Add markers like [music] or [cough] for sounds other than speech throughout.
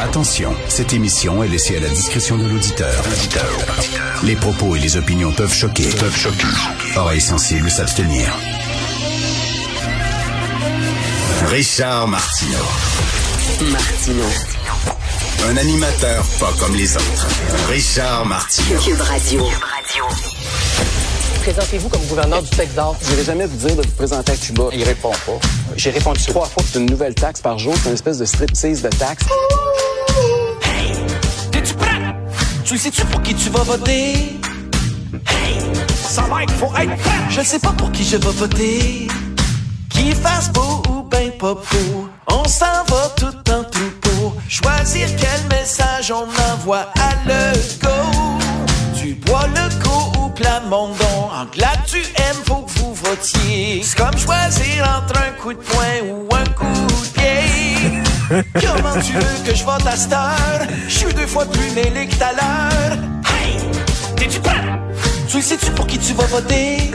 Attention, cette émission est laissée à la discrétion de l'auditeur. Les propos et les opinions peuvent choquer. Peuvent choquer. Oreilles sensibles s'abstenir. Richard Martineau. Martino. Un animateur pas comme les autres. Richard Martineau. Cube Radio. Présentez-vous comme gouverneur du Texas? Je n'irai jamais vous dire de vous présenter à Cuba. Il répond pas. J'ai répondu trois fois. C'est une nouvelle taxe par jour. C'est une espèce de striptease de taxe. T'es-tu prêt? Tu le sais-tu pour qui tu vas voter? Hey! Ça va être, faut être prêt! Je sais pas pour qui je vais voter. Qui fasse beau ou ben pas beau. On s'en va tout en troupeau. Choisir quel message on envoie à Glad tu aimes, faut que vous votiez. C'est comme choisir entre un coup de poing ou un coup de pied. [laughs] Comment tu veux que je vote à cette heure? Je suis deux fois plus mêlé que tout à l'heure. Hey! T'es-tu prêt? Tu le sais-tu pour qui tu vas voter?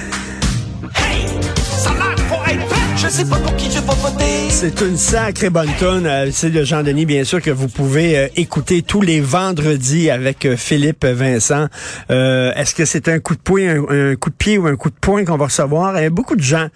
C'est une sacrée bonne tonne. Euh, C'est de Jean-Denis, bien sûr, que vous pouvez euh, écouter tous les vendredis avec euh, Philippe Vincent. Euh, Est-ce que c'est un coup de poing, un, coup de pied ou un coup de poing qu'on va recevoir? Il y a beaucoup de gens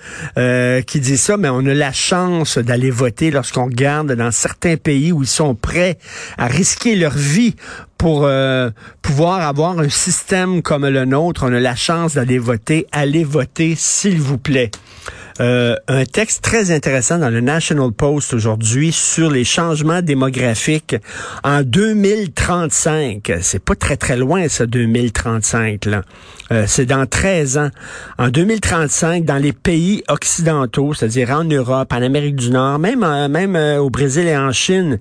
qui disent ça, mais on a la chance d'aller voter lorsqu'on regarde dans certains pays où ils sont prêts à risquer leur vie pour euh, pouvoir avoir un système comme le nôtre. On a la chance d'aller voter. Allez voter, s'il vous plaît. Euh, un texte très intéressant dans le National Post aujourd'hui sur les changements démographiques en 2035. C'est pas très très loin ça 2035 là. Euh, c'est dans 13 ans. En 2035 dans les pays occidentaux, c'est-à-dire en Europe, en Amérique du Nord, même euh, au Brésil et en Chine,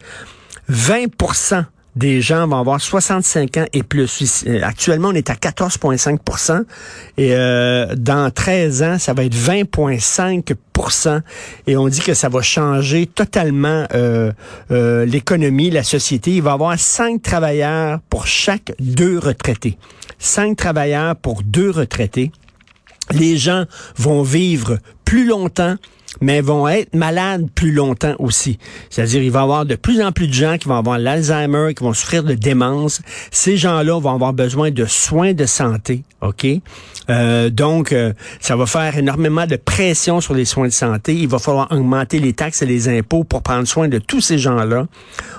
20 des gens vont avoir 65 ans et plus. Euh, Actuellement, on est à 14,5% et euh, dans 13 ans, ça va être 20,5% et on dit que ça va changer totalement euh, l'économie, la société. Il va y avoir cinq travailleurs pour chaque deux retraités. Cinq travailleurs pour deux retraités. Les gens vont vivre plus longtemps, mais vont être malades plus longtemps aussi. C'est-à-dire, il va y avoir de plus en plus de gens qui vont avoir l'Alzheimer, qui vont souffrir de démence. Ces gens-là vont avoir besoin de soins de santé, OK? Euh, donc, euh, ça va faire énormément de pression sur les soins de santé. Il va falloir augmenter les taxes et les impôts pour prendre soin de tous ces gens-là.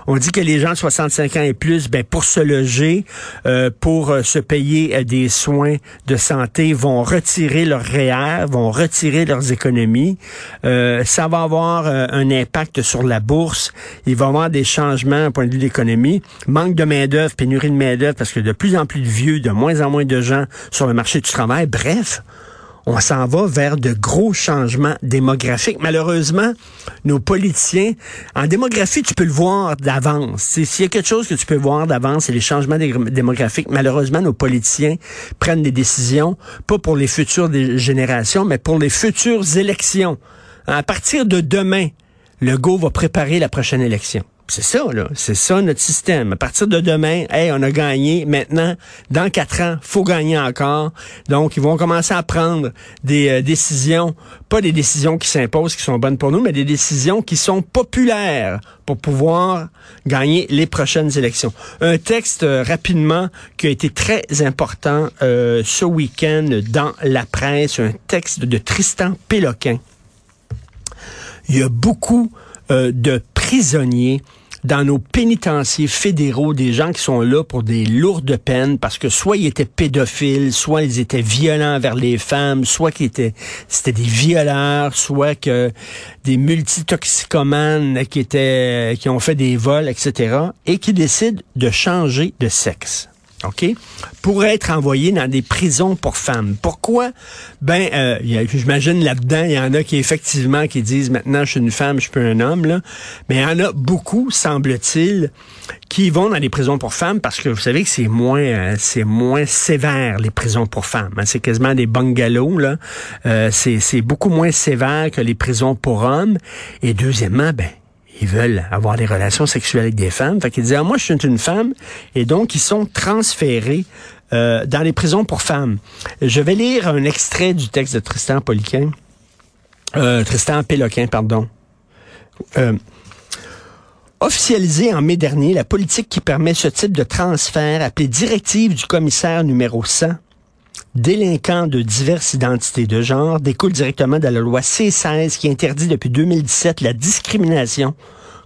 On dit que les gens de 65 ans et plus, ben, pour se loger, euh, pour euh, se payer euh, des soins de santé, vont retirer leur REER, vont retirer leurs économies. Euh, ça va avoir euh, un impact sur la bourse. Il va y avoir des changements au point de vue de l'économie. Manque de main-d'œuvre, pénurie de main-d'œuvre, parce que de plus en plus de vieux, de moins en moins de gens sur le marché du travail. Bref, on s'en va vers de gros changements démographiques. Malheureusement, nos politiciens, en démographie, tu peux le voir d'avance. S'il y a quelque chose que tu peux voir d'avance, c'est les changements dé- démographiques. Malheureusement, nos politiciens prennent des décisions, pas pour les futures générations, mais pour les futures élections. À partir de demain, le go va préparer la prochaine élection. C'est ça, là. C'est ça notre système. À partir de demain, hey, on a gagné. Maintenant, dans quatre ans, faut gagner encore. Donc, ils vont commencer à prendre des euh, décisions, pas des décisions qui s'imposent, qui sont bonnes pour nous, mais des décisions qui sont populaires pour pouvoir gagner les prochaines élections. Un texte euh, rapidement qui a été très important euh, ce week-end dans la presse, un texte de Tristan Péloquin il y a beaucoup euh, de prisonniers dans nos pénitenciers fédéraux, des gens qui sont là pour des lourdes peines parce que soit ils étaient pédophiles, soit ils étaient violents vers les femmes, soit qu'ils étaient c'était des violeurs, soit que des multitoxicomanes qui étaient qui ont fait des vols, etc. et qui décident de changer de sexe. OK? Pour être envoyés dans des prisons pour femmes. Pourquoi? Ben, euh, j'imagine là-dedans, il y en a qui effectivement qui disent maintenant je suis une femme, je suis un homme, là. Mais il y en a beaucoup, semble-t-il, qui vont dans les prisons pour femmes parce que vous savez que c'est moins euh, c'est moins sévère les prisons pour femmes. hein. C'est quasiment des bungalows, là. Euh, c'est beaucoup moins sévère que les prisons pour hommes. Et deuxièmement, ben, ils veulent avoir des relations sexuelles avec des femmes. Fait qu'ils disent, ah, moi, je suis une femme. Et donc, ils sont transférés euh, dans les prisons pour femmes. Je vais lire un extrait du texte de Tristan Poliquin. Euh, Tristan Péloquin, pardon. Euh, officialisé en mai dernier la politique qui permet ce type de transfert appelé directive du commissaire numéro 100 délinquants de diverses identités de genre découle directement de la loi C16 qui interdit depuis 2017 la discrimination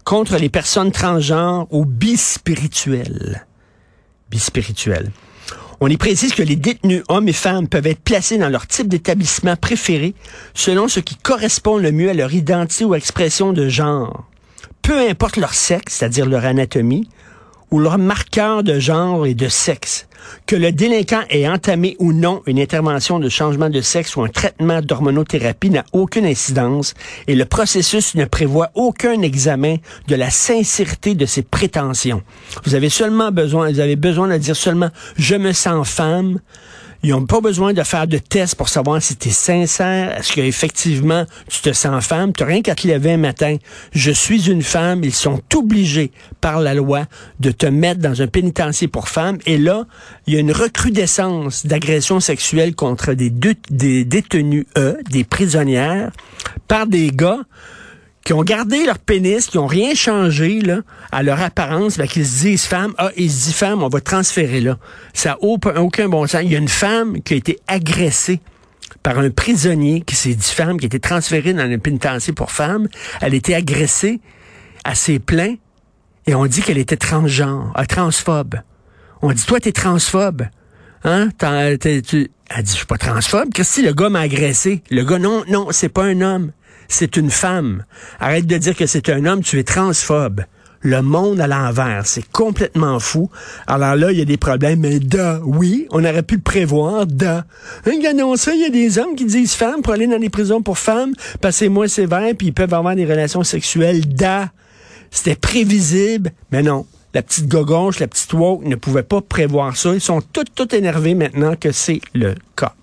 contre les personnes transgenres ou bispirituelles. Bispirituelles. On y précise que les détenus hommes et femmes peuvent être placés dans leur type d'établissement préféré selon ce qui correspond le mieux à leur identité ou expression de genre. Peu importe leur sexe, c'est-à-dire leur anatomie, ou leur marqueur de genre et de sexe. Que le délinquant ait entamé ou non une intervention de changement de sexe ou un traitement d'hormonothérapie n'a aucune incidence et le processus ne prévoit aucun examen de la sincérité de ses prétentions. Vous avez seulement besoin, vous avez besoin de dire seulement je me sens femme, ils n'ont pas besoin de faire de tests pour savoir si tu es sincère, est-ce qu'effectivement tu te sens femme. Tu rien qu'à te lever un matin. Je suis une femme. Ils sont obligés par la loi de te mettre dans un pénitencier pour femmes. Et là, il y a une recrudescence d'agressions sexuelles contre des, des détenus, eux, des prisonnières, par des gars qui ont gardé leur pénis, qui ont rien changé là, à leur apparence, ben, qu'ils se disent femmes, ah, ils se disent femmes, on va transférer là. Ça n'a aucun bon sens. Il y a une femme qui a été agressée par un prisonnier qui s'est dit femme, qui a été transférée dans un pénitencier pour femmes. Elle a été agressée à ses pleins et on dit qu'elle était transgenre, euh, transphobe. On dit, toi, t'es transphobe. Hein? tu... Elle dit, je suis pas transphobe. Que le gars m'a agressé? Le gars, non, non, c'est pas un homme c'est une femme. Arrête de dire que c'est un homme, tu es transphobe. Le monde à l'envers, c'est complètement fou. Alors là, il y a des problèmes, mais da, oui, on aurait pu le prévoir, da. Regardons ça, il y a des hommes qui disent femmes pour aller dans les prisons pour femmes, c'est moins sévère, puis ils peuvent avoir des relations sexuelles, da. C'était prévisible, mais non. La petite gogonche, la petite woke ne pouvait pas prévoir ça. Ils sont tout, tout énervés maintenant que c'est le cas.